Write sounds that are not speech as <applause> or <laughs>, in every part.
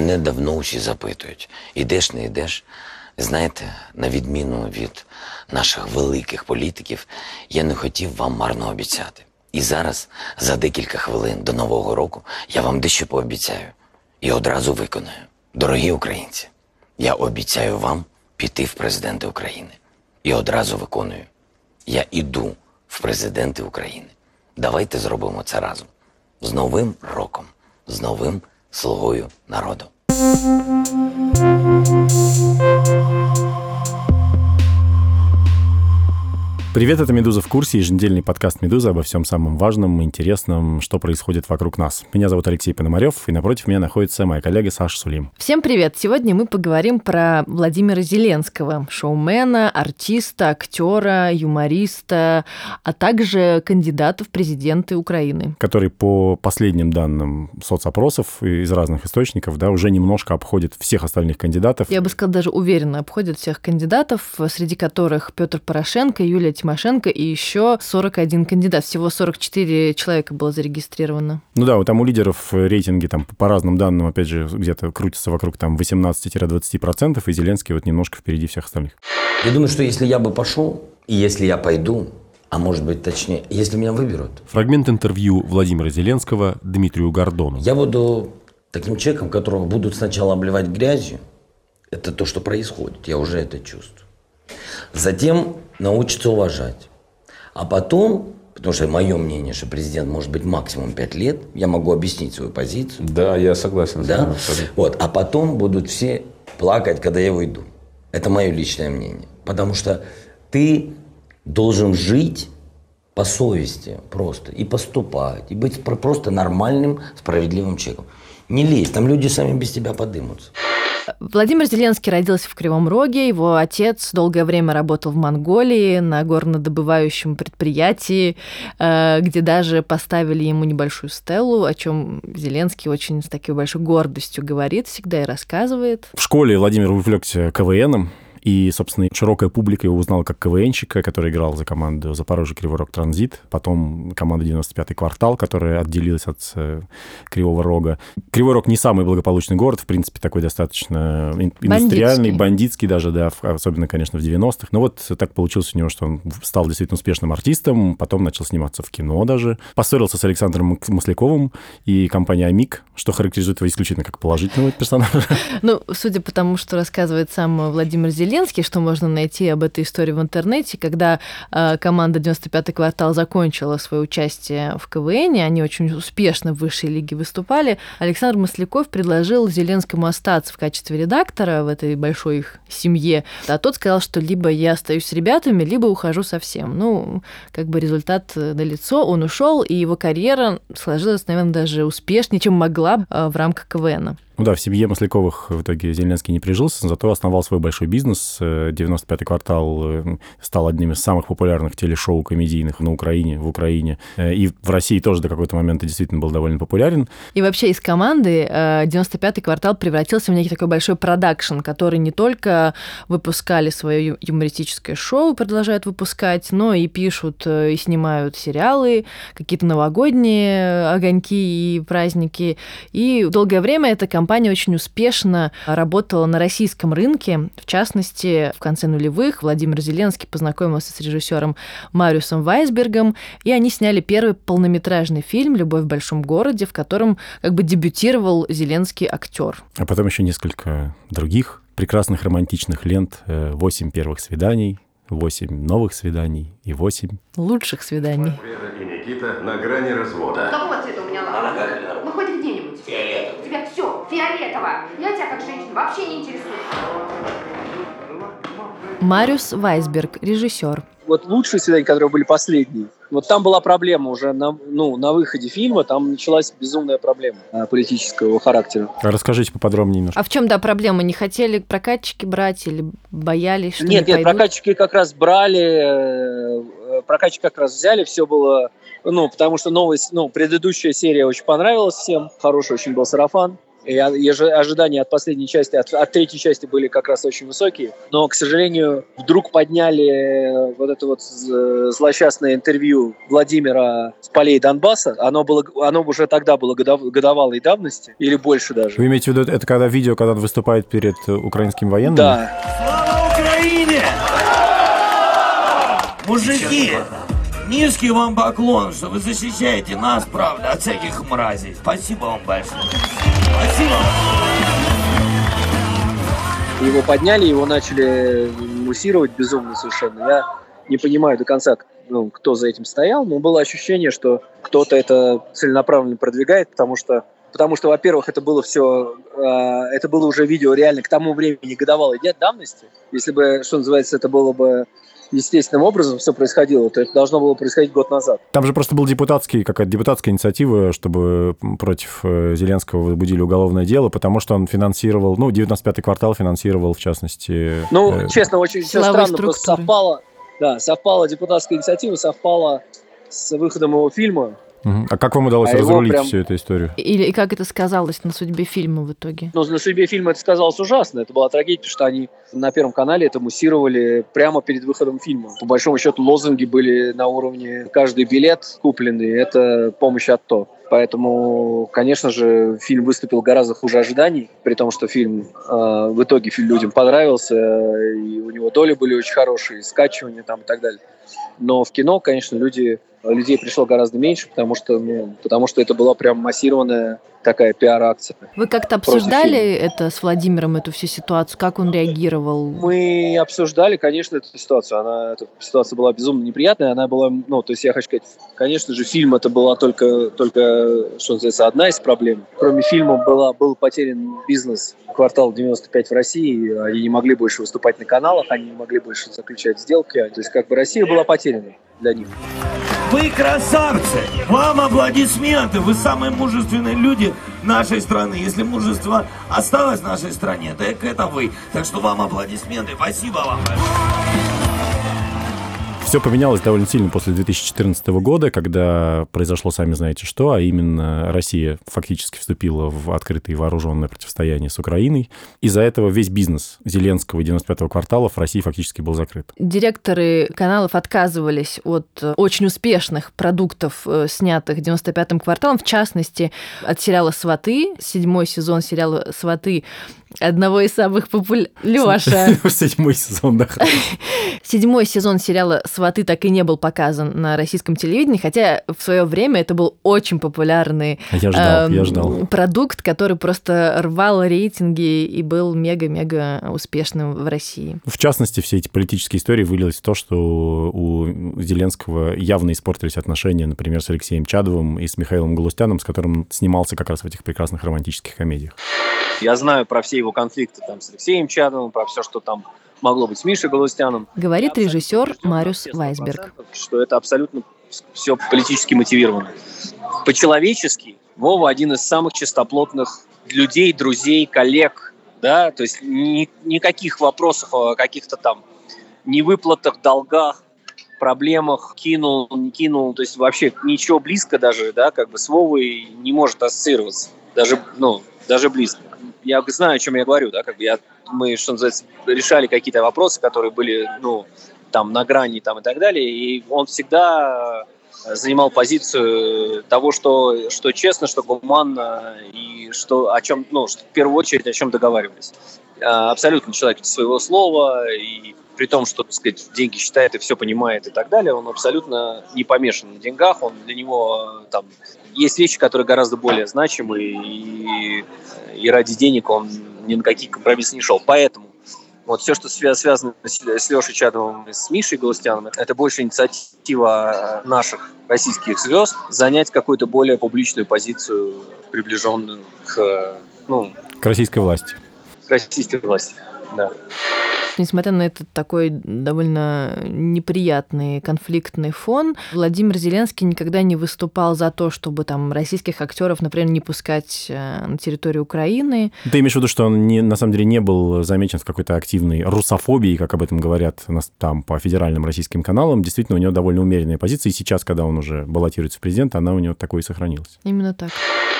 Мене давно усі запитують: ідеш, не йдеш? Знаєте, на відміну від наших великих політиків, я не хотів вам марно обіцяти. І зараз, за декілька хвилин до Нового року, я вам дещо пообіцяю і одразу виконаю. Дорогі українці, я обіцяю вам піти в президенти України. І одразу виконую. Я іду в президенти України. Давайте зробимо це разом. З Новим роком, з новим слугою народу. Привет, это «Медуза в курсе», еженедельный подкаст «Медуза» обо всем самом важном и интересном, что происходит вокруг нас. Меня зовут Алексей Пономарев, и напротив меня находится моя коллега Саша Сулим. Всем привет! Сегодня мы поговорим про Владимира Зеленского, шоумена, артиста, актера, юмориста, а также кандидата в президенты Украины. Который по последним данным соцопросов из разных источников да, уже немножко обходит всех остальных кандидатов. Я бы сказала, даже уверенно обходит всех кандидатов, среди которых Петр Порошенко, Юлия Тимошенко и еще 41 кандидат. Всего 44 человека было зарегистрировано. Ну да, вот там у лидеров рейтинги там по разным данным, опять же, где-то крутятся вокруг там 18-20%, и Зеленский вот немножко впереди всех остальных. Я думаю, что если я бы пошел, и если я пойду, а может быть точнее, если меня выберут, Фрагмент интервью Владимира Зеленского Дмитрию Гордону. я буду таким человеком, которого будут сначала обливать грязью. Это то, что происходит. Я уже это чувствую. Затем научиться уважать. А потом, потому что мое мнение, что президент может быть максимум 5 лет, я могу объяснить свою позицию. Да, я согласен Да? вами. Вот. А потом будут все плакать, когда я уйду. Это мое личное мнение. Потому что ты должен жить по совести просто и поступать, и быть про- просто нормальным, справедливым человеком. Не лезь, там люди сами без тебя подымутся. Владимир Зеленский родился в Кривом Роге. Его отец долгое время работал в Монголии на горнодобывающем предприятии, э, где даже поставили ему небольшую стелу, о чем Зеленский очень с такой большой гордостью говорит всегда и рассказывает. В школе Владимир увлекся КВНом, и, собственно, широкая публика его узнала как КВНщика, который играл за команду Запорожье Кривой Рог Транзит, потом команда 95-й квартал, которая отделилась от э, Кривого Рога. Кривой Рог не самый благополучный город, в принципе, такой достаточно ин- индустриальный, Бандитский. бандитский даже, да, особенно, конечно, в 90-х. Но вот так получилось у него, что он стал действительно успешным артистом, потом начал сниматься в кино даже. Поссорился с Александром Масляковым и компанией «Амик», что характеризует его исключительно как положительного персонажа. Ну, судя по тому, что рассказывает сам Владимир Зеленский, что можно найти об этой истории в интернете, когда э, команда 95-й квартал закончила свое участие в КВН, они очень успешно в высшей лиге выступали, Александр Масляков предложил Зеленскому остаться в качестве редактора в этой большой их семье, а тот сказал, что либо я остаюсь с ребятами, либо ухожу совсем. Ну, как бы результат э, налицо, он ушел, и его карьера сложилась, наверное, даже успешнее, чем могла э, в рамках КВНа. Ну да, в семье Масляковых в итоге Зеленский не прижился, зато основал свой большой бизнес. Э, 95-й квартал э, стал одним из самых популярных телешоу комедийных на Украине, в Украине. Э, И в России тоже до какого-то момента действительно был довольно популярен. И вообще из команды э, 95-й квартал превратился в некий такой большой продакшн, который не только выпускали свое юмористическое шоу, продолжают выпускать, но и пишут э, и снимают сериалы, какие-то новогодние огоньки и праздники. И долгое время эта компания очень успешно работала на российском рынке. В частности, в конце нулевых Владимир Зеленский познакомился с режиссером Мариусом Вайсбергом, и они сняли первый полнометражный фильм «Любовь в большом городе», в котором как бы дебютировал Зеленский актер. А потом еще несколько других прекрасных романтичных лент. э, «Восемь первых свиданий», «Восемь новых свиданий» и «Восемь». Лучших свиданий. Вера и Никита на грани развода. Какого цвета у меня лапа? А нога или нормально? Ну, хоть где-нибудь. Фиолетовый. У тебя все фиолетово. Я тебя как женщина вообще не интересую. Мариус Вайсберг, режиссер. вот лучшие свидания, которые были последние, вот там была проблема уже на, ну, на выходе фильма, там началась безумная проблема э, политического характера. А Расскажите поподробнее немножко. А в чем, да, проблема? Не хотели прокатчики брать или боялись, что нет, не нет, пойдут? прокатчики как раз брали, э, э, прокатчики как раз взяли, все было, ну, потому что новость, ну, предыдущая серия очень понравилась всем, хороший очень был сарафан. И, и ожи- ожидания от последней части, от, от третьей части были как раз очень высокие. Но, к сожалению, вдруг подняли вот это вот злосчастное интервью Владимира с полей Донбасса. Оно, было, оно уже тогда было годов- годовалой давности, или больше даже. Вы имеете в виду, это когда видео, когда он выступает перед э, украинскими военными? Да, Слава Украине! Мужики, низкий вам поклон, что вы защищаете нас, правда, от всяких мразей. Спасибо вам большое. Спасибо. его подняли, его начали муссировать безумно совершенно. Я не понимаю до конца, ну, кто за этим стоял, но было ощущение, что кто-то это целенаправленно продвигает, потому что, потому что, во-первых, это было все, это было уже видео реально к тому времени годовалой дня давности. Если бы, что называется, это было бы естественным образом все происходило, то это должно было происходить год назад. Там же просто был депутатский, какая-то депутатская инициатива, чтобы против э, Зеленского возбудили уголовное дело, потому что он финансировал, ну, 95-й квартал финансировал, в частности... Ну, э, честно, очень все странно, просто структуры. совпало, да, совпала депутатская инициатива, совпала с выходом его фильма, А как вам удалось А разрулить прям- всю эту историю? Или и как это сказалось на судьбе фильма в итоге? Но на судьбе фильма это сказалось ужасно. Это была трагедия, потому что они на Первом канале это муссировали прямо перед выходом фильма. По большому счету лозунги были на уровне «каждый билет купленный – это помощь от то». Поэтому, конечно же, фильм выступил гораздо хуже ожиданий, при том, что фильм э, в итоге фильм людям понравился, и у него доли были очень хорошие, скачивания там и так далее. Но в кино, конечно, люди, людей пришло гораздо меньше, потому что, ну, потому что это была прям массированная такая пиар-акция. Вы как-то обсуждали это с Владимиром, эту всю ситуацию? Как он реагировал? Мы обсуждали, конечно, эту ситуацию. Она, эта ситуация была безумно неприятная. Она была, ну, то есть я хочу сказать, конечно же, фильм это была только, только что называется, одна из проблем. Кроме фильма была, был потерян бизнес квартал 95 в России. Они не могли больше выступать на каналах, они не могли больше заключать сделки. То есть как бы Россия была потеряна для них. Вы красавцы! Вам аплодисменты! Вы самые мужественные нашей страны. Если мужество осталось в нашей стране, так это вы. Так что вам аплодисменты. Спасибо вам большое. Все поменялось довольно сильно после 2014 года, когда произошло, сами знаете что, а именно Россия фактически вступила в открытое вооруженное противостояние с Украиной. Из-за этого весь бизнес Зеленского и 95-го квартала в России фактически был закрыт. Директоры каналов отказывались от э, очень успешных продуктов, э, снятых 95-м кварталом, в частности, от сериала «Сваты», седьмой сезон сериала «Сваты», одного из самых популярных... Лёша, <laughs> Седьмой сезон, да. <laughs> седьмой сезон сериала «Сваты» так и не был показан на российском телевидении, хотя в свое время это был очень популярный А Я ждал, эм, я ждал. продукт, который просто рвал рейтинги и был мега-мега успешным в России. В частности, все эти политические истории вылились в то, что у Зеленского явно испортились отношения, например, с Алексеем Чадовым и с Михаилом Галустяном, с которым снимался как раз в этих прекрасных романтических комедиях. Я знаю про все его конфликты там, с Алексеем Чадовым, про все, что там могло быть с Мишей Галустяном. Говорит режиссер Мариус на 100%, Вайсберг. Что это абсолютно все политически мотивировано. По-человечески Вова один из самых чистоплотных людей, друзей, коллег. Да? То есть ни- никаких вопросов о каких-то там невыплатах, долгах, проблемах, кинул, не кинул, то есть вообще ничего близко даже, да, как бы с Вовой не может ассоциироваться, даже, ну, даже близко. Я знаю, о чем я говорю, да, как бы я, мы, что называется, решали какие-то вопросы, которые были, ну, там, на грани, там, и так далее, и он всегда э, занимал позицию того, что, что честно, что гуманно, и что, о чем, ну, что в первую очередь, о чем договаривались. А, Абсолютно человек своего слова, и при том, что, так сказать, деньги считает и все понимает и так далее, он абсолютно не помешан на деньгах, он для него э, там есть вещи, которые гораздо более значимые, и, и ради денег он ни на какие компромиссы не шел. Поэтому вот все, что свя- связано с, с Лешей Чадовым и с Мишей Галустяном, это больше инициатива наших российских звезд занять какую-то более публичную позицию, приближенную к, ну, К российской власти. к российской власти. Да. Несмотря на этот такой довольно неприятный конфликтный фон, Владимир Зеленский никогда не выступал за то, чтобы там российских актеров, например, не пускать э, на территорию Украины. Ты имеешь в виду, что он не, на самом деле не был замечен в какой-то активной русофобии, как об этом говорят нас там по федеральным российским каналам. Действительно, у него довольно умеренная позиция, и сейчас, когда он уже баллотируется в президент, она у него такой и сохранилась. Именно так.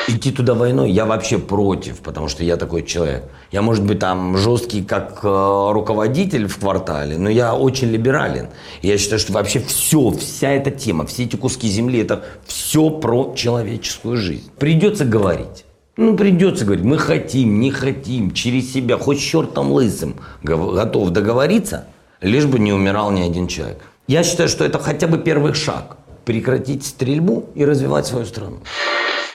Идти туда войной я вообще против, потому что я такой человек. Я, может быть, там жесткий как э, руководитель в квартале, но я очень либерален. Я считаю, что вообще все, вся эта тема, все эти куски земли, это все про человеческую жизнь. Придется говорить. Ну, придется говорить, мы хотим, не хотим, через себя, хоть чертом лысым, готов договориться, лишь бы не умирал ни один человек. Я считаю, что это хотя бы первый шаг. Прекратить стрельбу и развивать свою страну.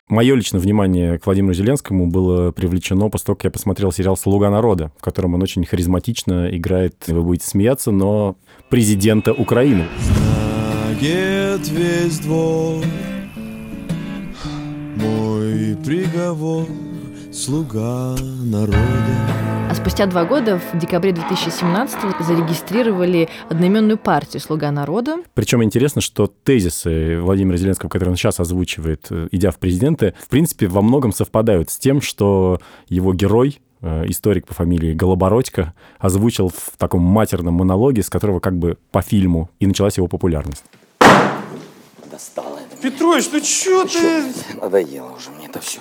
Мое личное внимание к Владимиру Зеленскому было привлечено после того, как я посмотрел сериал «Слуга народа», в котором он очень харизматично играет, вы будете смеяться, но президента Украины. Знает весь двор. Мой приговор Слуга народа Спустя два года, в декабре 2017 зарегистрировали одноименную партию «Слуга народа». Причем интересно, что тезисы Владимира Зеленского, которые он сейчас озвучивает, э, идя в президенты, в принципе, во многом совпадают с тем, что его герой, э, историк по фамилии Голобородько, озвучил в таком матерном монологе, с которого как бы по фильму и началась его популярность. Петрович, ну чё ты? Надоело уже мне это все.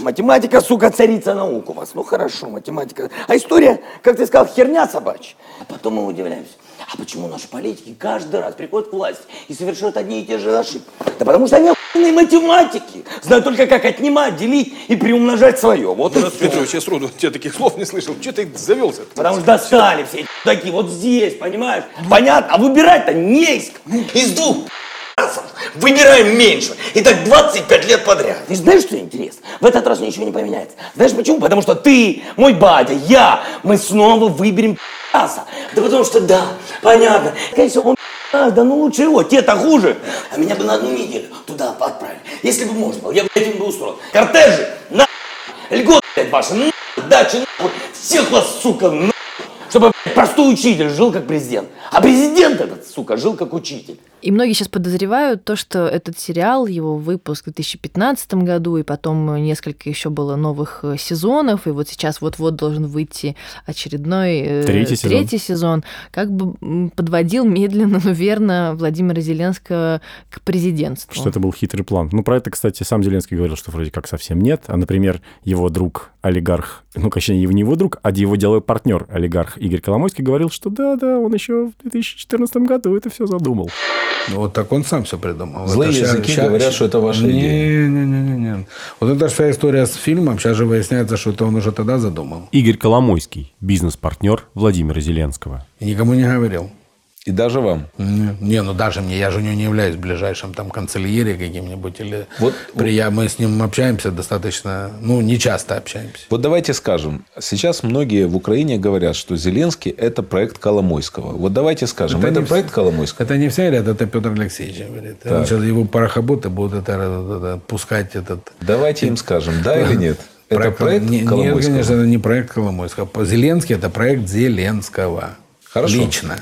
Математика, сука, царица наук у вас. Ну хорошо, математика. А история, как ты сказал, херня собачья. А потом мы удивляемся. А почему наши политики каждый раз приходят к власти и совершают одни и те же ошибки? Да потому что они охуенные математики. Знают только, как отнимать, делить и приумножать свое. Вот и всё. Петрович, я сроду тебя таких слов не слышал. Че ты завелся? Потому что достали все эти такие вот здесь, понимаешь? Понятно? А выбирать-то не из, из двух пи***цев. Выбираем меньше. И так 25 лет подряд. И знаешь, что интересно? В этот раз ничего не поменяется. Знаешь почему? Потому что ты, мой батя, я, мы снова выберем пи***ца. Да потому что да, понятно. Конечно, он да ну лучше его, те-то хуже. А меня бы на одну неделю туда отправили. Если бы можно было, я бы этим бы устроил. Кортежи, на льготы, блядь, ваши, на дачи, нахуй. Всех вас, сука, на чтобы блядь, простой учитель жил как президент. А президент этот, сука, жил как учитель. И многие сейчас подозревают то, что этот сериал, его выпуск в 2015 году, и потом несколько еще было новых э, сезонов, и вот сейчас вот-вот должен выйти очередной э, Третий сезон. третий сезон, как бы подводил медленно, но верно Владимира Зеленского к президентству. Что это был хитрый план. Ну, про это, кстати, сам Зеленский говорил, что вроде как совсем нет. А, например, его друг, олигарх, ну, точнее, не его друг, а его деловой партнер, олигарх Игорь Коломойский, говорил, что да-да, он еще в 2014 году это все задумал. Ну, вот так он сам все придумал. Злые Это языки ща- говорят, что это ваша не, идея. Не, не, не, не. Вот это вся история с фильмом. Сейчас же выясняется, что это он уже тогда задумал. Игорь Коломойский, бизнес-партнер Владимира Зеленского. И никому не говорил. И даже вам. Не, не, ну даже мне, я же не являюсь ближайшим там канцельере каким-нибудь. Или Вот- прия- мы с ним общаемся достаточно, ну, не часто общаемся. Вот давайте скажем, сейчас многие в Украине говорят, что Зеленский – это проект Коломойского. Вот давайте скажем, это, Это не проект вс- Коломойского? Это не все говорят, это Петр Алексеевич говорит. Он сейчас его парохоботы будут это, это- это пускать этот... Давайте им скажем, да или нет? Это проект не- Нет, Коломойского? конечно, это не проект Коломойского. Зеленский – это проект Зеленского. Хорошо. Лично.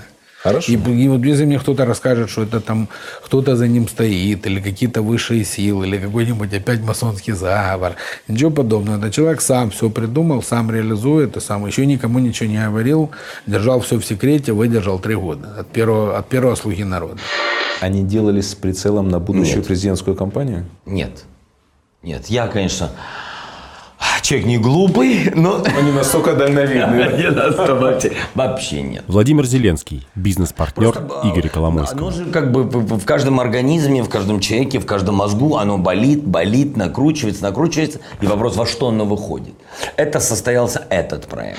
Хорошо. И, и вот если мне кто-то расскажет, что это там кто-то за ним стоит, или какие-то высшие силы, или какой-нибудь опять масонский заговор, ничего подобного. Это человек сам все придумал, сам реализует, и сам еще никому ничего не говорил, держал все в секрете, выдержал три года от первого, от первого слуги народа. Они делали с прицелом на будущую Нет. президентскую кампанию? Нет. Нет, я, конечно, человек не глупый, но... Они настолько дальновидные. <laughs> Не оставайте. Вообще нет. Владимир Зеленский, бизнес-партнер Просто, Игоря а, Коломойского. Оно же как бы в каждом организме, в каждом человеке, в каждом мозгу оно болит, болит, накручивается, накручивается. И вопрос, во что оно выходит. Это состоялся этот проект.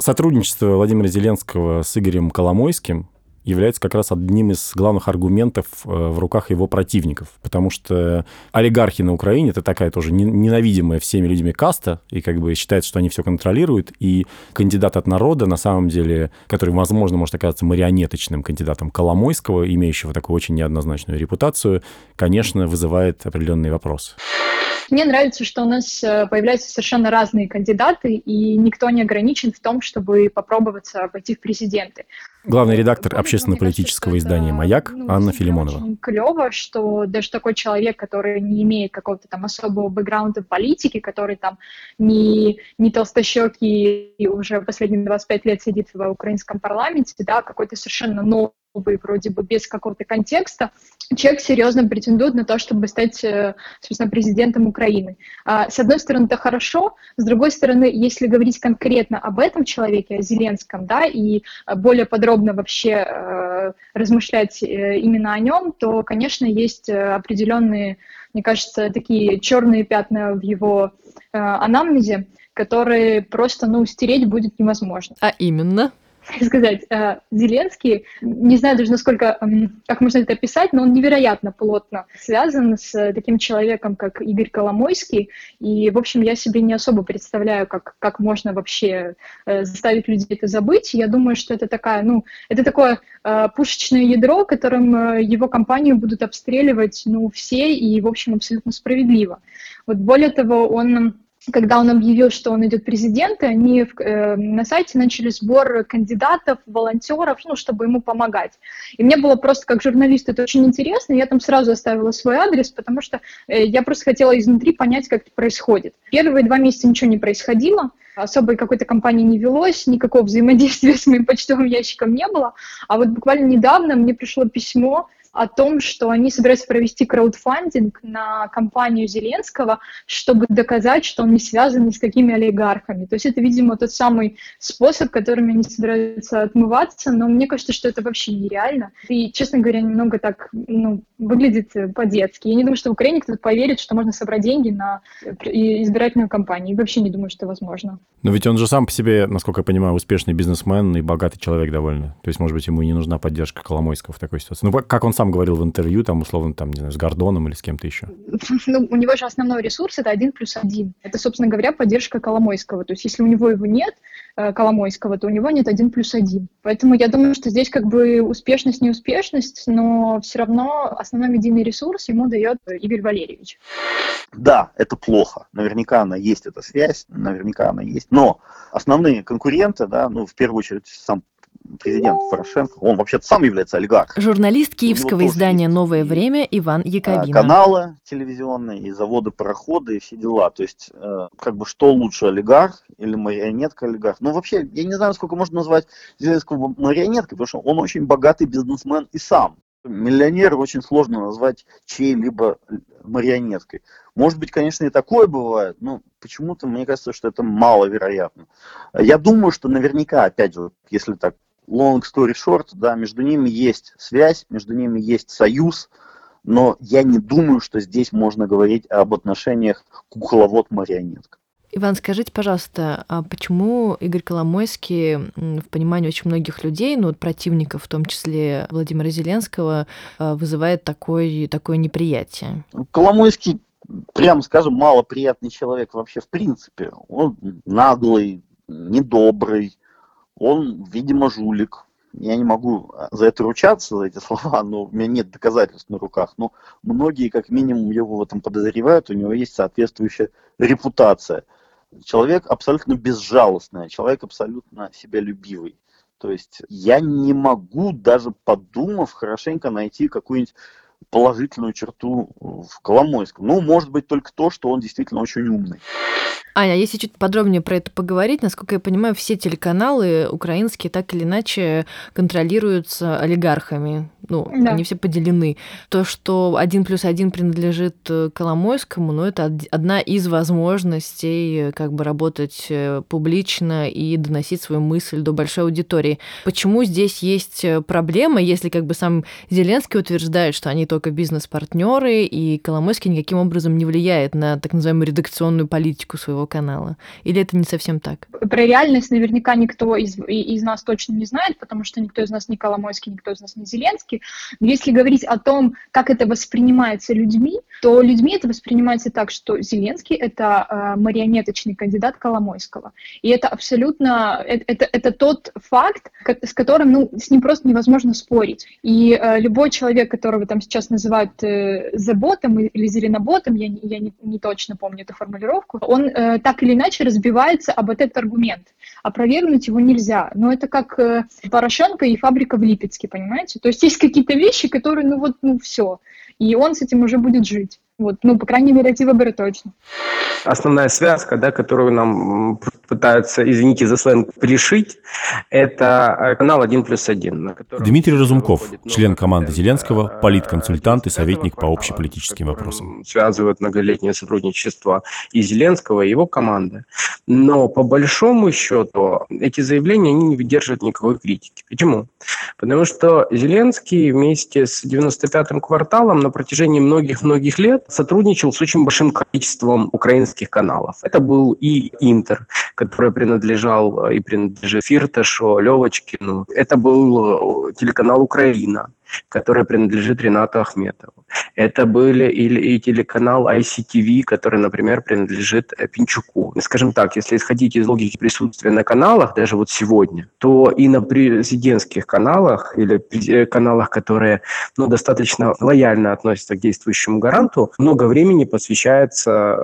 Сотрудничество Владимира Зеленского с Игорем Коломойским является как раз одним из главных аргументов э, в руках его противников. Потому что олигархи на Украине – это такая тоже не- ненавидимая всеми людьми каста, и как бы считается, что они все контролируют. И кандидат от народа, на самом деле, который, возможно, может оказаться марионеточным кандидатом Коломойского, имеющего такую очень неоднозначную репутацию, конечно, вызывает определенные вопросы. Мне нравится, что у нас э, появляются совершенно разные кандидаты, и никто не ограничен в том, чтобы попробоваться войти в президенты. Главный редактор общественно-политического издания «Маяк» ну, Анна Филимонова. Очень клево, что даже такой человек, который не имеет какого-то там особого бэкграунда в политике, который там не, не толстощекий и уже последние 25 лет сидит в украинском парламенте, да, а какой-то совершенно новый вроде бы без какого-то контекста, человек серьезно претендует на то, чтобы стать, э, собственно, президентом Украины. А, С одной стороны, это хорошо, с другой стороны, если говорить конкретно об этом человеке, о Зеленском, да, и более подробно вообще э, размышлять э, именно о нем, то, конечно, есть определенные, мне кажется, такие черные пятна в его анамнезе, которые просто, ну, стереть будет невозможно. А именно? Сказать, э, Зеленский, не знаю даже насколько, как можно это описать, но он невероятно плотно связан с таким человеком, как Игорь Коломойский, и, в общем, я себе не особо представляю, как, как можно вообще э, заставить людей это забыть. Я думаю, что это такая, ну, это такое э, пушечное ядро, которым его компанию будут обстреливать, ну, все, и, в общем, абсолютно справедливо. Вот более того, он когда он объявил, что он идет президент, они в, э, на сайте начали сбор кандидатов, волонтеров, ну, чтобы ему помогать. И мне было просто как журналист это очень интересно, я там сразу оставила свой адрес, потому что э, я просто хотела изнутри понять, как это происходит. Первые два месяца ничего не происходило, особой какой-то компании не велось, никакого взаимодействия <laughs> с моим почтовым ящиком не было. А вот буквально недавно мне пришло письмо о том, что они собираются провести краудфандинг на кампанию Зеленского, чтобы доказать, что он не связан ни с какими олигархами. То есть это, видимо, тот самый способ, которым они собираются отмываться, но мне кажется, что это вообще нереально. И, честно говоря, немного так ну, выглядит по-детски. Я не думаю, что в Украине кто-то поверит, что можно собрать деньги на избирательную кампанию. И вообще не думаю, что это возможно. Но ведь он же сам по себе, насколько я понимаю, успешный бизнесмен и богатый человек довольно. То есть, может быть, ему и не нужна поддержка Коломойского в такой ситуации. Ну, как он сам говорил в интервью, там, условно, там, не знаю, с Гордоном или с кем-то еще? Ну, у него же основной ресурс — это один плюс один. Это, собственно говоря, поддержка Коломойского. То есть если у него его нет, э, Коломойского, то у него нет один плюс один. Поэтому я думаю, что здесь как бы успешность, неуспешность, но все равно основной медийный ресурс ему дает Игорь Валерьевич. Да, это плохо. Наверняка она есть, эта связь, наверняка она есть. Но основные конкуренты, да, ну, в первую очередь, сам президент Порошенко, он вообще-то сам является олигархом. Журналист киевского издания «Новое время» Иван Яковина. Каналы телевизионные, и заводы, пароходы, и все дела. То есть, э, как бы, что лучше, олигарх или марионетка олигарх? Ну, вообще, я не знаю, сколько можно назвать Зеленского марионеткой, потому что он очень богатый бизнесмен и сам. Миллионер очень сложно назвать чьей-либо марионеткой. Может быть, конечно, и такое бывает, но почему-то мне кажется, что это маловероятно. Я думаю, что наверняка, опять же, если так long story short, да, между ними есть связь, между ними есть союз, но я не думаю, что здесь можно говорить об отношениях кукловод-марионетка. Иван, скажите, пожалуйста, а почему Игорь Коломойский в понимании очень многих людей, ну, вот противников, в том числе Владимира Зеленского, вызывает такое, такое неприятие? Коломойский, прямо скажем, малоприятный человек вообще в принципе. Он наглый, недобрый, он, видимо, жулик. Я не могу за это ручаться, за эти <laughs> слова, но у меня нет доказательств на руках. Но многие, как минимум, его в этом подозревают, у него есть соответствующая репутация. Человек абсолютно безжалостный, человек абсолютно себялюбивый. То есть я не могу, даже подумав, хорошенько найти какую-нибудь положительную черту в Коломойском. Ну, может быть, только то, что он действительно очень умный. Аня, если чуть подробнее про это поговорить, насколько я понимаю, все телеканалы украинские так или иначе контролируются олигархами. Ну, да. они все поделены. То, что один плюс один принадлежит Коломойскому, ну, это одна из возможностей как бы работать публично и доносить свою мысль до большой аудитории. Почему здесь есть проблема, если как бы сам Зеленский утверждает, что они только бизнес-партнеры, и Коломойский никаким образом не влияет на так называемую редакционную политику своего канала? Или это не совсем так? Про реальность наверняка никто из, из нас точно не знает, потому что никто из нас не Коломойский, никто из нас не Зеленский. Но если говорить о том, как это воспринимается людьми, то людьми это воспринимается так, что Зеленский — это э, марионеточный кандидат Коломойского. И это абсолютно... Это, это, это тот факт, с которым ну, с ним просто невозможно спорить. И э, любой человек, которого там сейчас называют э, заботом или зеленоботом, я, я не, не точно помню эту формулировку, он э, так или иначе разбивается об этот аргумент. Опровергнуть его нельзя. Но это как э, Порошенко и фабрика в Липецке, понимаете? То есть есть какие-то вещи, которые, ну вот, ну все. И он с этим уже будет жить. Вот, ну, по крайней мере, эти выборы точно. Основная связка, да, которую нам пытаются, извините за сленг, пришить, это э, канал 1 плюс 1. Дмитрий Разумков, член команды Зеленского, политконсультант и советник по общеполитическим вопросам. Связывают многолетнее сотрудничество и Зеленского, и его команды. Но по большому счету эти заявления они не выдерживают никакой критики. Почему? Потому что Зеленский вместе с 95-м кварталом на протяжении многих-многих лет сотрудничал с очень большим количеством украинских каналов. Это был и Интер, который принадлежал и принадлежит Фирташу, Левочкину. Это был телеканал «Украина», который принадлежит Ренату Ахметову. Это были и, и телеканал ICTV, который, например, принадлежит Пинчуку. Скажем так, если исходить из логики присутствия на каналах, даже вот сегодня, то и на президентских каналах или каналах, которые ну, достаточно лояльно относятся к действующему гаранту, много времени посвящается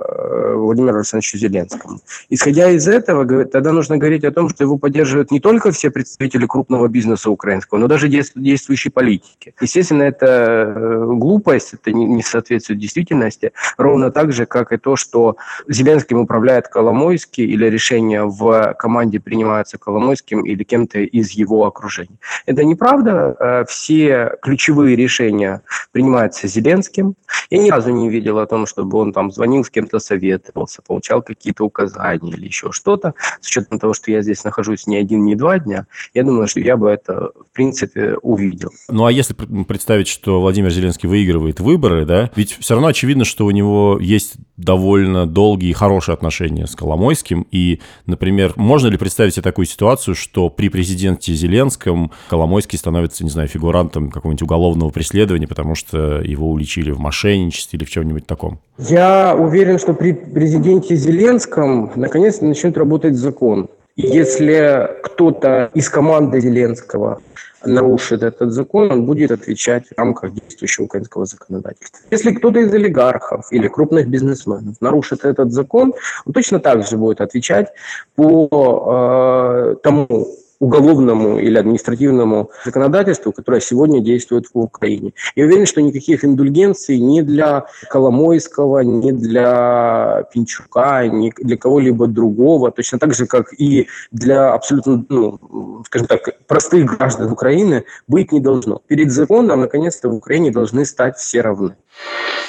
Владимиру Александровичу Зеленскому. Исходя из этого, тогда нужно говорить о том, что его поддерживают не только все представители крупного бизнеса украинского, но даже действующие политики. Естественно, это глупость, это не, соответствует действительности, ровно так же, как и то, что Зеленским управляет Коломойский или решения в команде принимаются Коломойским или кем-то из его окружения. Это неправда. Все ключевые решения принимаются Зеленским. Я ни разу не видел о том, чтобы он там звонил с кем-то советовался, получал какие-то указания или еще что-то. С учетом того, что я здесь нахожусь не один, не два дня, я думаю, что я бы это, в принципе, увидел. Ну а если представить, что Владимир Зеленский выигрывает выборы, да, ведь все равно очевидно, что у него есть довольно долгие и хорошие отношения с Коломойским. И, например, можно ли представить себе такую ситуацию, что при президенте Зеленском Коломойский становится, не знаю, фигурантом какого-нибудь уголовного преследования, потому что его уличили в мошенничестве или в чем-нибудь таком? Я уверен, что при президенте Зеленском наконец-то начнет работать закон. Если кто-то из команды Зеленского нарушит этот закон, он будет отвечать в рамках действующего украинского законодательства. Если кто-то из олигархов или крупных бизнесменов нарушит этот закон, он точно так же будет отвечать по э, тому уголовному или административному законодательству, которое сегодня действует в Украине. Я уверен, что никаких индульгенций ни для Коломойского, ни для Пинчука, ни для кого-либо другого, точно так же, как и для абсолютно, ну, скажем так, простых граждан Украины, быть не должно. Перед законом, наконец-то, в Украине должны стать все равны.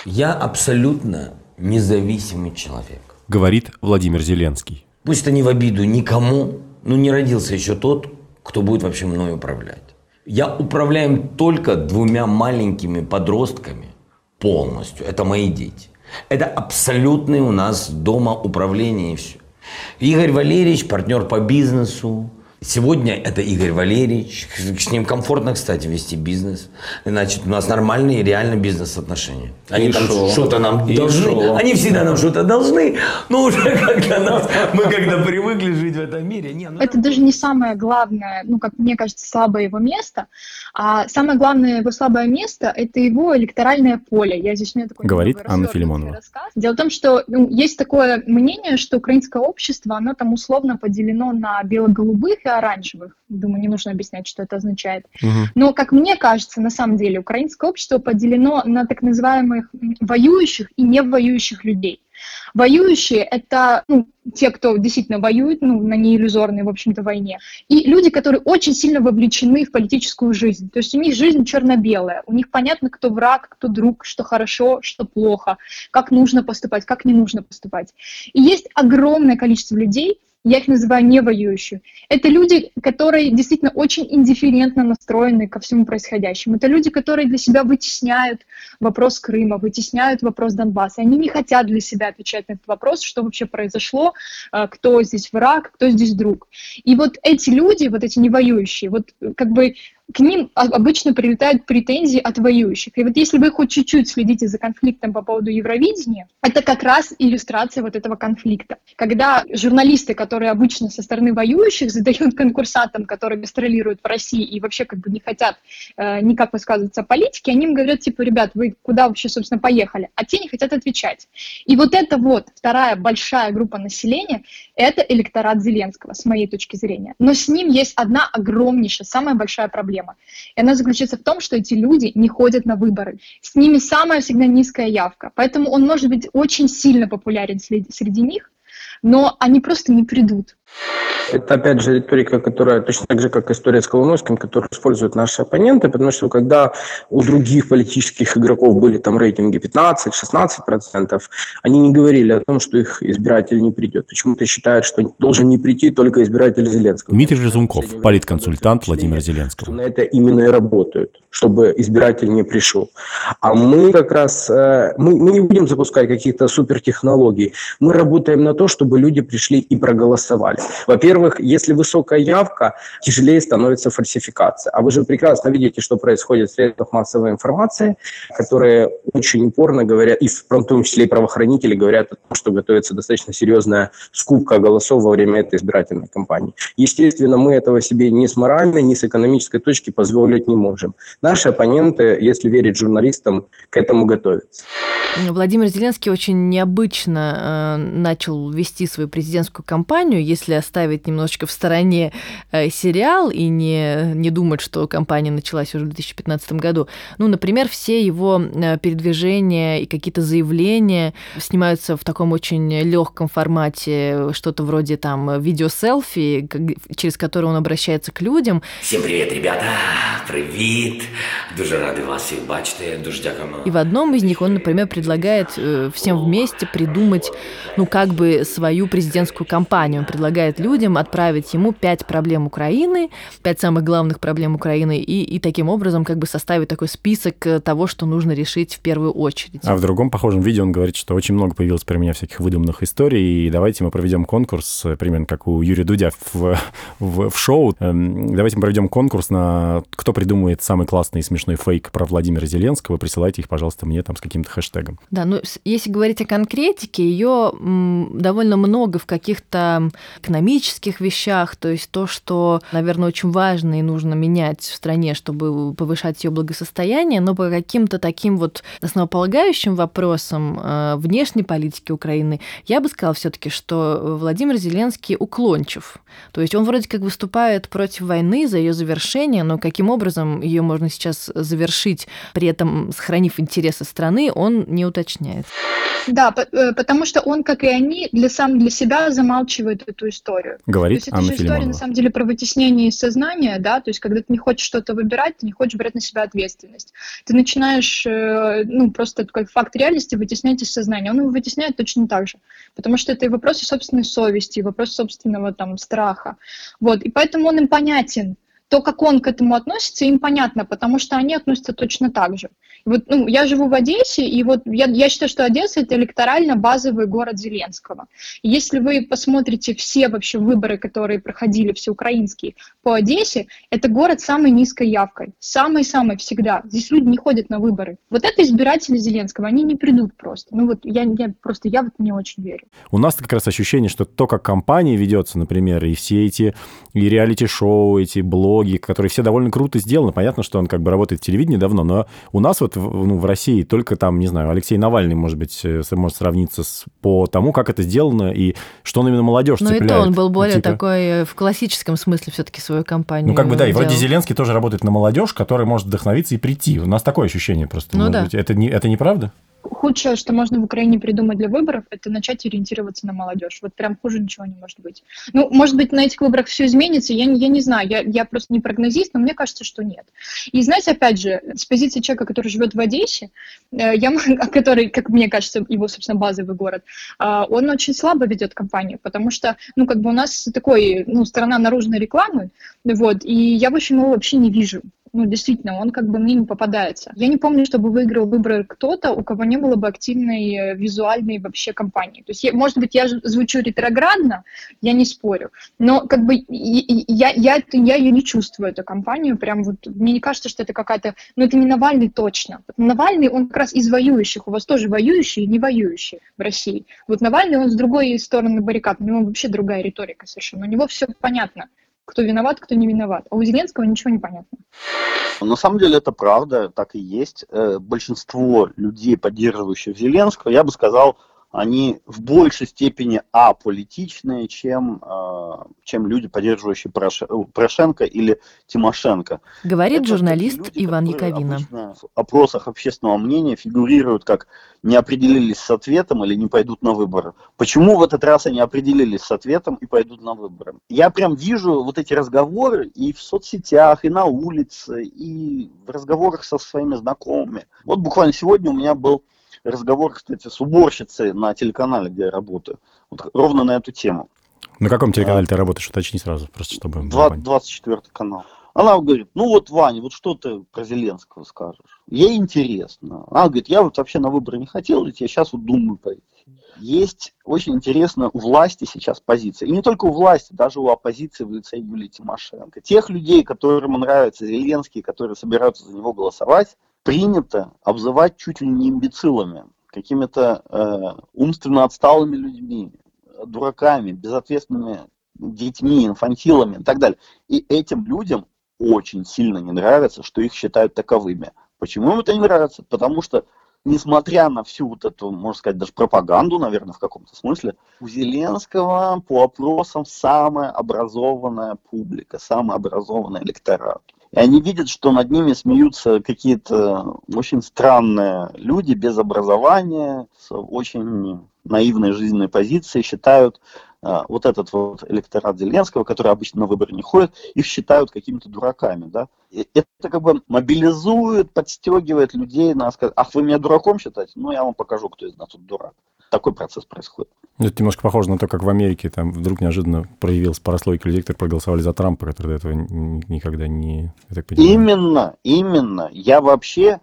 Я абсолютно независимый человек. Говорит Владимир Зеленский. Пусть это не в обиду никому, ну, не родился еще тот, кто будет вообще мной управлять. Я управляю только двумя маленькими подростками полностью. Это мои дети. Это абсолютное у нас дома управление и все. Игорь Валерьевич, партнер по бизнесу, Сегодня это Игорь Валерьевич. С ним комфортно, кстати, вести бизнес. Значит, у нас нормальные реально бизнес-отношения. Они И там что-то нам И должны. шо? Они всегда нам что-то должны. Но уже <laughs> как-то нас, мы когда привыкли жить в этом мире. Не, ну, Это даже не самое главное, ну, как мне кажется, слабое его место, а самое главное его слабое место – это его электоральное поле. Я здесь у меня такой Говорит Анна Филимонова. рассказ. Дело в том, что ну, есть такое мнение, что украинское общество, оно там условно поделено на бело-голубых и оранжевых. Думаю, не нужно объяснять, что это означает. Но, как мне кажется, на самом деле, украинское общество поделено на так называемых воюющих и не воюющих людей. Воюющие – это ну, те, кто действительно воюет ну, на неиллюзорной, в общем-то, войне. И люди, которые очень сильно вовлечены в политическую жизнь. То есть у них жизнь черно-белая. У них понятно, кто враг, кто друг, что хорошо, что плохо, как нужно поступать, как не нужно поступать. И есть огромное количество людей, я их называю не. Это люди, которые действительно очень индифферентно настроены ко всему происходящему. Это люди, которые для себя вытесняют вопрос Крыма, вытесняют вопрос Донбасса. Они не хотят для себя отвечать на этот вопрос, что вообще произошло, э, кто здесь враг, кто здесь друг. И вот эти люди, вот эти не воюющие, вот э, как бы к ним обычно прилетают претензии от воюющих. И вот если вы хоть чуть-чуть следите за конфликтом по поводу Евровидения, это как раз иллюстрация вот этого конфликта. Когда журналисты, которые обычно со стороны воюющих задают конкурсантам, которые гастролируют в России и вообще как бы не хотят э, никак высказываться о политике, они им говорят, типа, ребят, вы куда вообще, собственно, поехали? А те не хотят отвечать. И вот это вот вторая большая группа населения, это электорат Зеленского, с моей точки зрения. Но с ним есть одна огромнейшая, самая большая проблема. Проблема. И она заключается в том, что эти люди не ходят на выборы. С ними самая всегда низкая явка. Поэтому он может быть очень сильно популярен среди, среди них, но они просто не придут. Это, опять же, риторика, которая точно так же, как история с Коломойским, которую используют наши оппоненты, потому что когда у других политических игроков были там рейтинги 15-16%, они не говорили о том, что их избиратель не придет. Почему-то считают, что должен не прийти только избиратель Зеленского. Дмитрий Разумков, политконсультант Владимира Зеленского. На это именно и работают, чтобы избиратель не пришел. А мы как раз, э, мы, мы не будем запускать каких-то супертехнологий. Мы работаем на то, чтобы люди пришли и проголосовали. Во-первых, если высокая явка, тяжелее становится фальсификация. А вы же прекрасно видите, что происходит в средствах массовой информации, которые очень упорно говорят, и в том числе и правоохранители говорят о том, что готовится достаточно серьезная скупка голосов во время этой избирательной кампании. Естественно, мы этого себе ни с моральной, ни с экономической точки позволить не можем. Наши оппоненты, если верить журналистам, к этому готовятся. Владимир Зеленский очень необычно э, начал вести свою президентскую кампанию, если оставить немножечко в стороне э, сериал и не, не думать, что кампания началась уже в 2015 году. Ну, например, все его э, передвижения и какие-то заявления снимаются в таком очень легком формате, что-то вроде там видео-селфи, через которое он обращается к людям. Всем привет, ребята! Привет! Дуже рады вас всех бачити, дуже дякуємо. И в одном из них он, например, предлагает э, всем вместе придумать, ну, как бы свою президентскую кампанию. Он предлагает людям отправить ему пять проблем Украины, пять самых главных проблем Украины, и, и таким образом как бы составить такой список э, того, что нужно решить в первую очередь. А в другом похожем видео он говорит, что очень много появилось про меня всяких выдуманных историй, и давайте мы проведем конкурс, э, примерно как у Юрия Дудя в, <laughs> в, в шоу. Эм, давайте мы проведем конкурс на кто придумает самый классный и смешной фейк про Владимира Зеленского, присылайте их, пожалуйста, мне там с каким-то хэштегом. Да, ну если говорить о конкретике, ее довольно много в каких-то экономических вещах, то есть то, что, наверное, очень важно и нужно менять в стране, чтобы повышать ее благосостояние, но по каким-то таким вот основополагающим вопросам э, внешней политики Украины, я бы сказала все-таки, что Владимир Зеленский уклончив. То есть он вроде как выступает против войны за ее завершение, но каким образом ее можно сейчас завершить, при этом сохранив интересы страны, он не уточняет. Да, э, потому что он, как и они, для сам для себя замалчивает эту историю. Говорит то есть это Анна же история, Филимонова. на самом деле, про вытеснение из сознания, да, то есть когда ты не хочешь что-то выбирать, ты не хочешь брать на себя ответственность. Ты начинаешь, э, ну, просто как факт реальности вытеснять из сознания. Он его вытесняет точно так же, потому что это и вопросы собственной совести, и вопрос собственного там страха. Вот, и поэтому он им понятен. То, как он к этому относится, им понятно, потому что они относятся точно так же. Вот, ну, я живу в Одессе, и вот я, я считаю, что Одесса это электорально базовый город Зеленского. Если вы посмотрите все вообще выборы, которые проходили, все украинские, по Одессе, это город с самой низкой явкой. Самый-самый всегда. Здесь люди не ходят на выборы. Вот это избиратели Зеленского, они не придут просто. Ну вот я, я просто, я вот не очень верю. У нас как раз ощущение, что то, как компания ведется, например, и все эти и реалити-шоу, эти блоги, которые все довольно круто сделаны. Понятно, что он как бы работает в телевидении давно, но у нас вот ну, в России только там, не знаю, Алексей Навальный, может быть, э, может сравниться с, по тому, как это сделано и что он именно молодежь цепляет. и то он был более Типа, такой э, в классическом смысле все-таки свою компанию Ну, как бы, да, и вроде делал. Зеленский тоже работает на молодежь, которая может вдохновиться и прийти. У нас такое ощущение просто. Ну может да. быть. Это, не, это неправда? Худшее, что можно в Украине придумать для выборов, это начать ориентироваться на молодежь. Вот прям хуже ничего не может быть. Ну, может быть, на этих выборах все изменится, я, я не знаю, я, я просто не прогнозист, но мне кажется, что нет. И знаете, опять же, с позиции человека, который живет в Одессе, э, я, <laughs> который, как мне кажется, его, собственно, базовый город, а, он очень слабо ведет кампанию, потому что, ну, как бы у нас такой, ну, страна наружной рекламы, вот, и я, в общем, его вообще не вижу. Ну, действительно, он как бы мне не попадается. Я не помню, чтобы выиграл выборы кто-то, у кого не было бы активной э, визуальной вообще кампании. То есть, я- может быть, я звучу ретроградно, я не спорю, но как бы я, я, я ее не чувствую, эту кампанию. Прям вот мне не кажется, что это какая-то... Ну, это не Навальный точно. Навальный, он как раз из воюющих. У вас тоже воюющие и не воюющие в России. Вот Навальный, он с другой стороны баррикад. У него вообще другая риторика совершенно. У него все понятно. Кто виноват, кто не виноват. А у Зеленского ничего не понятно. На самом деле это правда, так и есть. Э, Большинство людей, поддерживающих Зеленского, я бы сказал, они в большей степени аполитичные, чем, э, чем люди, поддерживающие э, Порошенко или Тимошенко. Говорит Это журналист люди, Иван Яковина. в опросах общественного мнения фигурируют как не определились с ответом или не пойдут на выборы. Почему в этот раз они определились с ответом и пойдут на выборы? Я прям вижу вот эти разговоры и в соцсетях, и на улице, и в разговорах со своими знакомыми. Вот буквально сегодня у меня был разговор, кстати, с уборщицей на телеканале, где я работаю, вот ровно на эту тему. На каком телеканале ты работаешь? Уточни сразу, просто чтобы... было Два- понятно. 24 канал. Она говорит, ну вот, Ваня, вот что ты про Зеленского скажешь? Ей интересно. Она говорит, я вот вообще на выборы не хотел идти, я сейчас вот думаю пойти. Есть очень интересно у власти сейчас позиция. И не только у власти, даже у оппозиции в лице Юлии Тимошенко. Тех людей, которым нравится Зеленский, которые собираются за него голосовать, принято обзывать чуть ли не имбецилами, какими-то э, умственно отсталыми людьми, дураками, безответственными детьми, инфантилами и так далее. И этим людям очень сильно не нравится, что их считают таковыми. Почему им это не нравится? Потому что, несмотря на всю вот эту, можно сказать, даже пропаганду, наверное, в каком-то смысле, у Зеленского по опросам самая образованная публика, самый образованный электорат. И они видят, что над ними смеются какие-то очень странные люди без образования, с очень наивной жизненной позицией, считают вот этот вот электорат Зеленского, который обычно на выборы не ходит, их считают какими-то дураками, да. И это как бы мобилизует, подстегивает людей на сказать, ах, вы меня дураком считаете? Ну, я вам покажу, кто из нас тут дурак. Такой процесс происходит. Ну, Это немножко похоже на то, как в Америке там вдруг неожиданно проявилась прослойка людей, которые проголосовали за Трампа, которые до этого никогда не... Именно, именно. Я вообще,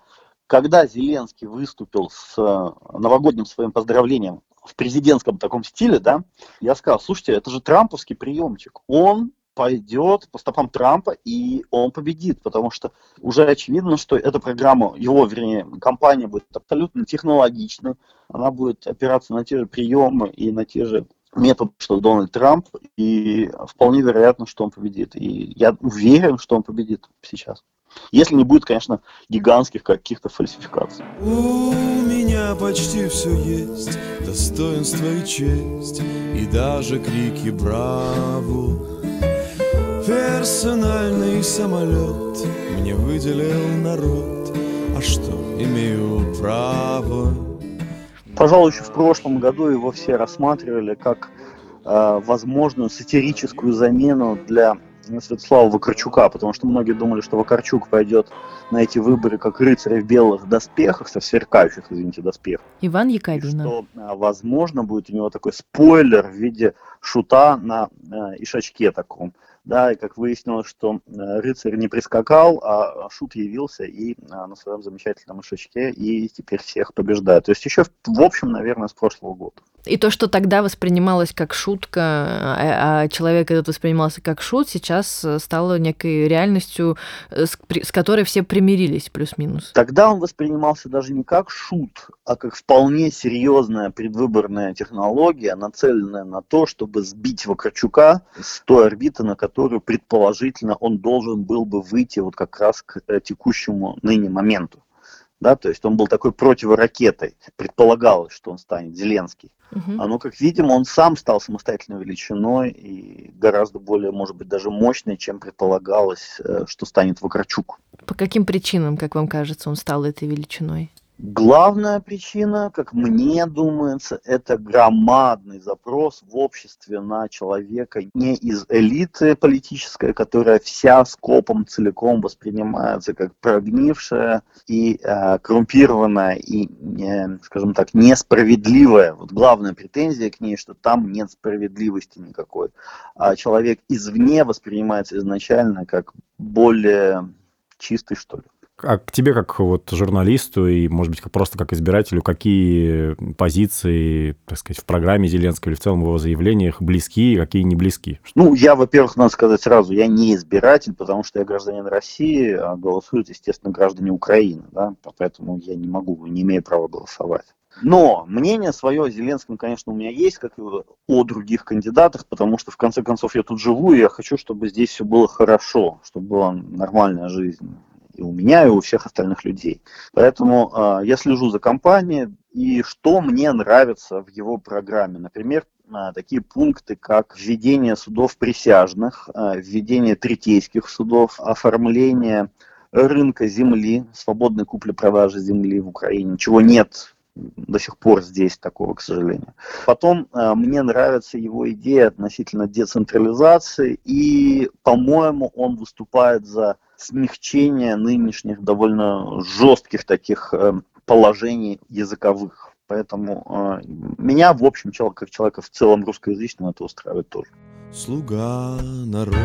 когда Зеленский выступил с э, новогодним своим поздравлением в президентском таком стиле, да, я сказал, слушайте, это же трамповский приемчик. Он пойдет по стопам Трампа, и он победит, потому что уже очевидно, что эта программа, его, вернее, компания будет абсолютно технологичной, она будет опираться на те же приемы и на те же методы, что Дональд Трамп, и вполне вероятно, что он победит. И я уверен, что он победит сейчас. Если не будет, конечно, гигантских каких-то фальсификаций. У меня почти все есть, достоинство и честь, и даже крики «Браво!». Персональный самолет мне выделил народ, а что, имею право? Пожалуй, еще в прошлом году его все рассматривали как э, возможную сатирическую замену для Святослава Вакарчука, потому что многие думали, что Вакарчук пойдет на эти выборы как рыцарь в белых доспехах, со сверкающих, извините, доспехах. Иван Яковина. Что, а, возможно, будет у него такой спойлер в виде шута на э, ишачке таком. Да, и как выяснилось, что э, рыцарь не прискакал, а шут явился и а, на своем замечательном ишачке и теперь всех побеждает. То есть еще, в общем, наверное, с прошлого года. И то, что тогда воспринималось как шутка, а, а человек этот воспринимался как шут, сейчас э, стало некой реальностью, э, с, которой все примирились, плюс-минус. Тогда он воспринимался даже не как шут, а как вполне серьезная предвыборная технология, нацеленная на то, чтобы сбить Вакарчука с той орбиты, на которую предположительно он должен был бы выйти вот как раз к э, текущему ныне моменту. Да, то есть он был такой противоракетой. Предполагалось, что он станет Зеленский. А ну, как видим, он сам стал самостоятельной величиной и гораздо более, может быть, даже мощной, чем предполагалось, э, что станет Вакарчук. По каким причинам, как вам кажется, он стал этой величиной? Главная причина, как мне думается, это громадный запрос в обществе на человека не из элиты политической, которая вся скопом целиком воспринимается как прогнившая и э, коррумпированная и, э, скажем так, несправедливая. Вот главная претензия к ней, что там нет справедливости никакой. А человек извне воспринимается изначально как более чистый, что ли. А к тебе, как вот журналисту и, может быть, как просто как избирателю, какие позиции, так сказать, в программе Зеленского или в целом в его заявлениях близки, какие не близки? Ну, я, во-первых, надо сказать сразу, я не избиратель, потому что я гражданин России, а голосуют, естественно, граждане Украины, да, поэтому я не могу, не имею права голосовать. Но мнение свое о Зеленском, конечно, у меня есть, как и о других кандидатах, потому что, в конце концов, я тут живу, и я хочу, чтобы здесь все было хорошо, чтобы была нормальная жизнь. И у меня, и у всех остальных людей. Поэтому э, я слежу за компанией, и что мне нравится в его программе. Например, э, такие пункты, как введение судов присяжных, э, введение третейских судов, оформление рынка земли, свободной купли-продажи земли в Украине, чего нет до сих пор здесь такого, к сожалению. Потом э, мне нравится его идея относительно децентрализации, и, по-моему, он выступает за смягчение нынешних довольно жестких таких э, положений языковых. Поэтому э, меня, в общем, человек, как человека в целом русскоязычного, это устраивает тоже. Слуга народа.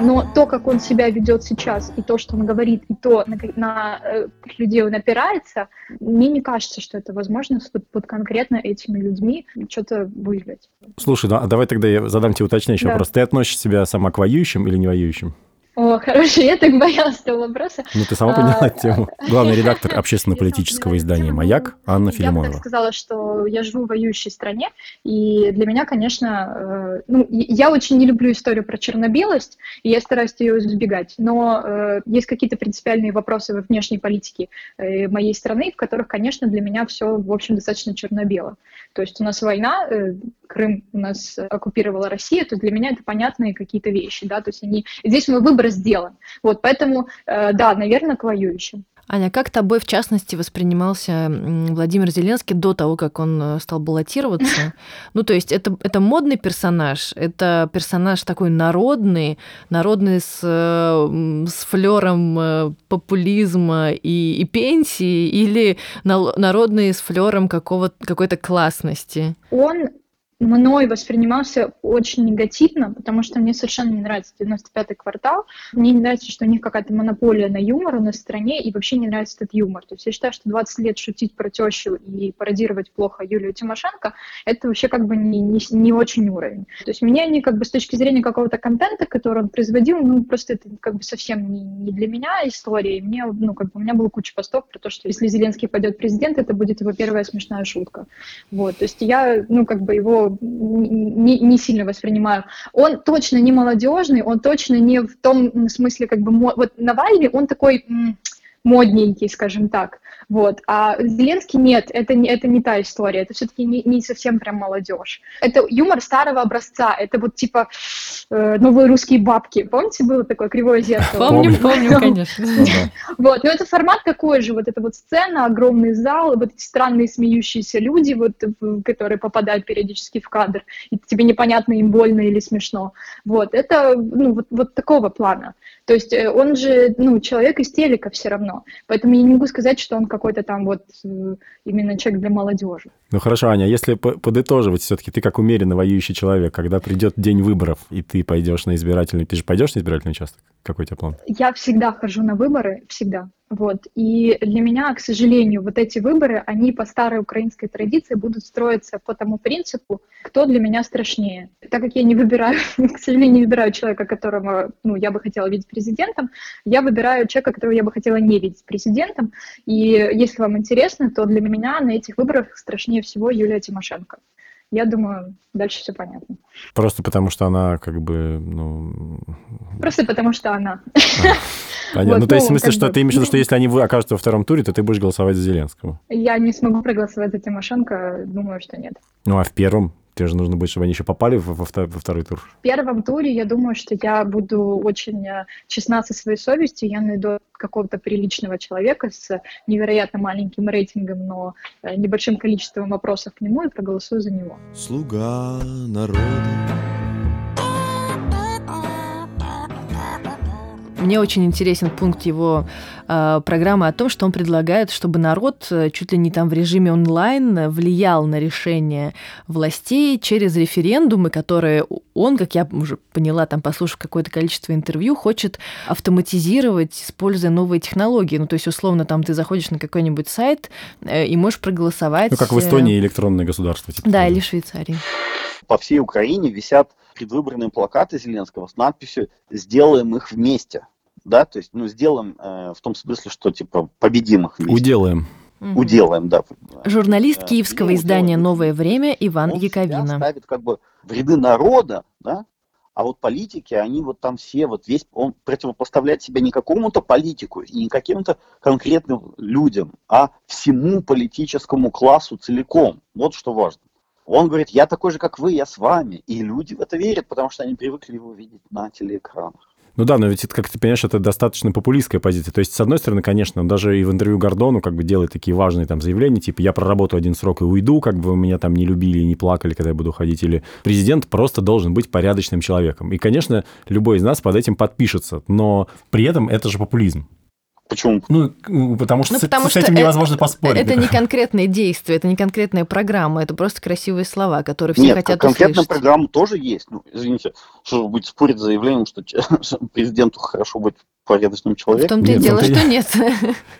Но то, как он себя ведет сейчас, и то, что он говорит, и то, на, на э, людей он опирается, мне не кажется, что это возможно вот, вот конкретно этими людьми что-то выиграть. Слушай, ну, а давай тогда я задам тебе уточняющий Да. вопрос. Ты относишь себя сама к воюющим или не воюющим? О, хорошо, я так боялась этого вопроса. Ну, ты сама А, поняла тему. <laughs> Главный редактор общественно-политического издания «Маяк» Анна Я бы так Филимонова. сказала, что я живу в воюющей стране, и для меня, конечно, э, ну, я очень не люблю историю про черно-белость, и я стараюсь ее избегать, но э, есть какие-то принципиальные вопросы во внешней политике э, моей страны, в которых, конечно, для меня все, в общем, достаточно черно-бело. То есть у нас война, э, Крым у нас оккупировала Россия, то для меня это понятные какие-то вещи, да, то есть они, здесь мой выбор сделан. Вот, поэтому, э, да, наверное, к воюющим. Аня, как тобой, в частности, воспринимался Владимир Зеленский до того, как он э, стал баллотироваться? <laughs> Ну, то есть это, это модный персонаж, это персонаж такой народный, народный с, э, с флером э, популизма и, и пенсии, или народный с флером какого, какой-то классности? он мной воспринимался очень негативно, потому что мне совершенно не нравится 95-й квартал. Мне не нравится, что у них какая-то монополия на юмор в стране, и вообще не нравится этот юмор. То есть я считаю, что 20 лет шутить про тещу и пародировать плохо Юлию Тимошенко, это вообще как бы не, не, не очень уровень. То есть меня они как бы с точки зрения какого-то контента, который он производил, ну просто это как бы совсем не, не для меня история. И мне, ну как бы у меня было куча постов про то, что если Зеленский пойдет президент, это будет его первая смешная шутка. Вот, то есть я, ну, как бы его не, не сильно воспринимаю. Он точно не молодежный, он точно не в том смысле, как бы, вот Навальный, он такой модненький, скажем так. Вот. А Зеленский нет, это не, это не та история, это все-таки не, не совсем прям молодежь. Это юмор старого образца, это вот типа э, новые русские бабки. Помните, было такое кривое зеркало? Помним, помним, <laughs> конечно. Вот, но это формат такой же, вот эта вот сцена, огромный зал, и вот эти странные смеющиеся люди, вот, которые попадают периодически в кадр, и тебе непонятно, им больно или смешно. Вот, это, ну, вот, вот такого плана. То есть э, он же, ну, человек из телека все равно, поэтому я не могу сказать, что он какой-то там вот э, именно человек для молодежи. Ну хорошо, Аня, если по- подытоживать, все-таки ты как умеренно воюющий человек, когда придет день выборов, и ты пойдешь на избирательный, ты же пойдешь на избирательный участок? Какой у тебя план? Я всегда хожу на выборы, всегда. Вот. И для меня, к сожалению, вот эти выборы, они по старой украинской традиции будут строиться по тому принципу, кто для меня страшнее. Так как я не выбираю, <laughs> к сожалению, не выбираю человека, которого ну, я бы хотела видеть президентом, я выбираю человека, которого я бы хотела не видеть президентом. И если вам интересно, то для меня на этих выборах страшнее всего Юлия Тимошенко. Я думаю, дальше все понятно. Просто потому, что она как бы, ну... Просто потому что она. <laughs> Понятно. Вот, ну, то есть, в ну, смысле, как что бы, ты имеешь в виду, что если они окажутся во втором туре, то ты будешь голосовать за Зеленского? Я не смогу проголосовать за Тимошенко, думаю, что нет. Ну, а в первом? Тебе же нужно будет, чтобы они еще попали во, во втор- во второй тур. В первом туре я думаю, что я буду очень э, честна со своей совестью. Я найду какого-то приличного человека с невероятно маленьким рейтингом, но э, небольшим количеством вопросов к нему и проголосую за него. Слуга народа. Мне очень интересен пункт его э, программы о том, что он предлагает, чтобы народ э, чуть ли не там в режиме онлайн влиял на решения властей через референдумы, которые он, как я уже поняла, там послушав какое-то количество интервью, хочет автоматизировать, используя новые технологии. Ну, то есть, условно, там ты заходишь на какой-нибудь сайт э, и можешь проголосовать. Ну, как в э, Эстонии электронное государство. Типа. Да, или Швейцарии. По всей Украине висят предвыборные плакаты Зеленского с надписью «Сделаем их вместе». Да, то есть, ну, сделаем э, в том смысле, что, типа, победим их вместе. Уделаем. Уделаем, да. Журналист киевского издания «Новое время» Иван он Яковина. ставит как бы в ряды народа, да, А вот политики, они вот там все, вот весь, он противопоставляет себя не какому-то политику и не каким-то конкретным людям, а всему политическому классу целиком. Вот что важно. Он говорит, я такой же, как вы, я с вами. И люди в это верят, потому что они привыкли его видеть на телеэкранах. Ну да, но ведь, это, как ты понимаешь, это достаточно популистская позиция. То есть, с одной стороны, конечно, он даже и в интервью Гордону как бы делает такие важные там заявления, типа, я проработаю один срок и уйду, как бы вы меня там не любили и не плакали, когда я буду уходить. Или президент просто должен быть порядочным человеком. И, конечно, любой из нас под этим подпишется. Но при этом это же популизм. Почему? Ну, потому что, Ну, с, потому с этим что невозможно это, поспорить. Это не конкретные действия, это не конкретная программа, это просто красивые слова, которые все Нет, хотят конкретная услышать. программа тоже есть. Ну, извините, что вы будете спорить с заявлением, что <laughs> что президенту хорошо быть порядочным В человеком? том-то и Нет, дело, в что и- нет.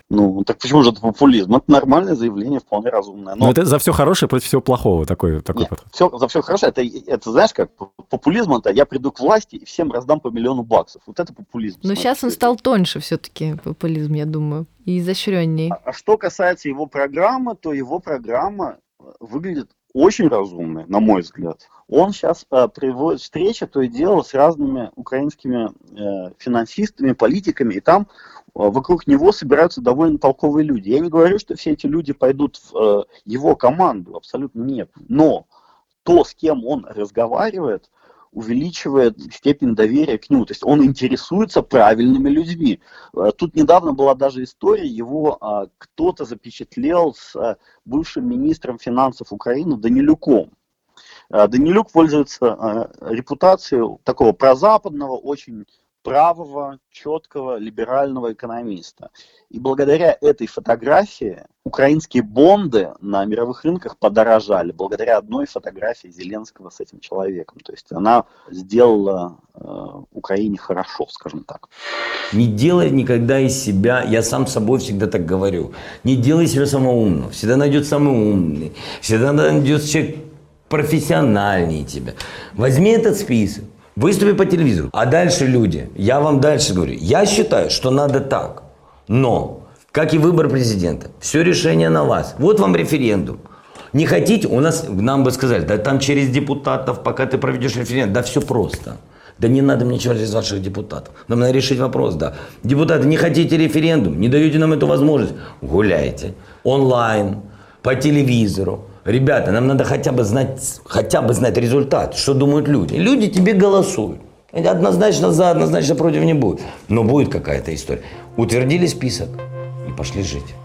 Ну, так почему же это популизм? Это нормальное заявление, вполне разумное. Но Но это за все хорошее против всего плохого такой, такой Нет, подход. всё- за все хорошо. Это, это знаешь как, популизм это я приду к власти и всем раздам по миллиону баксов. Вот это популизм. Но сейчас он стал тоньше все-таки, популизм, я думаю, и изощренней. А что касается его программы, то его программа э, выглядит очень разумной, на мой взгляд. Он сейчас приводит встречи, то и дело, с разными украинскими э, финансистами, политиками, и там э, вокруг него собираются довольно толковые люди. Я не говорю, что все эти люди пойдут в э, его команду, абсолютно нет. Но то, с кем он разговаривает, увеличивает степень доверия к нему. То есть он интересуется правильными людьми. Э, Тут недавно была даже история, его а, кто-то запечатлел с а, бывшим министром финансов Украины Данилюком. А, Данилюк пользуется репутацией такого прозападного, очень правого, четкого, либерального экономиста. И благодаря этой фотографии украинские бонды на мировых рынках подорожали, благодаря одной фотографии Зеленского с этим человеком. То есть она сделала э, Украине хорошо, скажем так. Не делай никогда из себя, я сам собой всегда так говорю, не делай себя самого умного. Всегда найдет самый умный, всегда найдет человек профессиональнее тебя. Возьми этот список, выступи по телевизору. А дальше люди, я вам дальше говорю, я считаю, что надо так. Но, как и выбор президента, все решение на вас. Вот вам референдум. Не хотите, у нас, нам бы сказали, да там через депутатов, пока ты проведешь референдум, да все просто. Да не надо мне через ваших депутатов. Нам надо решить вопрос, да. Депутаты, не хотите референдум, не даете нам эту возможность, гуляйте. Онлайн, по телевизору. Ребята, нам надо хотя бы знать, хотя бы знать результат, что думают люди. Люди тебе голосуют. Однозначно за, однозначно против не будет. Но будет какая-то история. Утвердили список и пошли жить.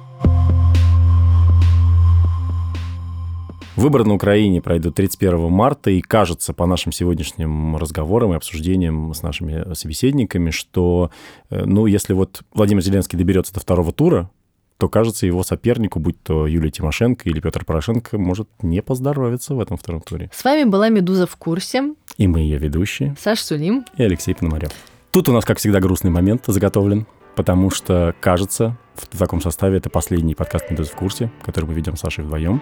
Выборы на Украине пройдут 31 марта, и кажется, по нашим сегодняшним разговорам и обсуждениям с нашими собеседниками, что, э, ну, если вот Владимир Зеленский доберется до второго тура, то, кажется, его сопернику, будь то Юлия Тимошенко или Петр Порошенко, может не поздоровиться в этом втором туре. С вами была «Медуза в курсе». И мы ее ведущие. Саш Сулим. И Алексей Пономарев. Тут у нас, как всегда, грустный момент заготовлен, потому что, кажется, в таком составе это последний подкаст «Медуза в курсе», который мы ведем с Сашей вдвоем.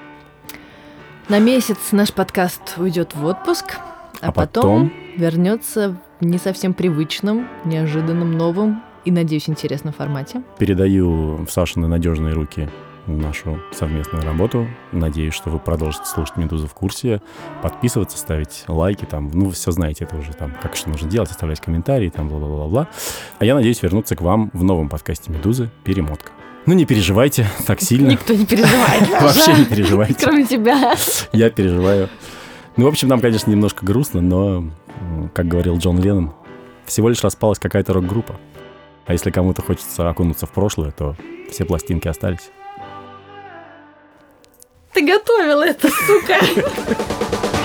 На месяц наш подкаст уйдет в отпуск, а, А потом, потом? вернется в не совсем привычном, неожиданном, новом и, надеюсь, интересном формате. Передаю в Сашины надежные руки нашу совместную работу. Надеюсь, что вы продолжите слушать «Медузу в курсе», подписываться, ставить лайки, там, ну, вы все знаете, это уже там, как что нужно делать, оставлять комментарии, там, бла-бла-бла-бла. А я надеюсь вернуться к вам в новом подкасте «Медузы. Перемотка». Ну, не переживайте <laughs> так сильно. Никто не переживает. <laughs> Вообще не переживайте. Кроме тебя. <laughs> Я переживаю. Ну, в общем, нам, конечно, немножко грустно, но, как говорил Джон Леннон, всего лишь распалась какая-то рок-группа. А если кому-то хочется окунуться в прошлое, то все пластинки остались. Ты готовил это, сука. <laughs>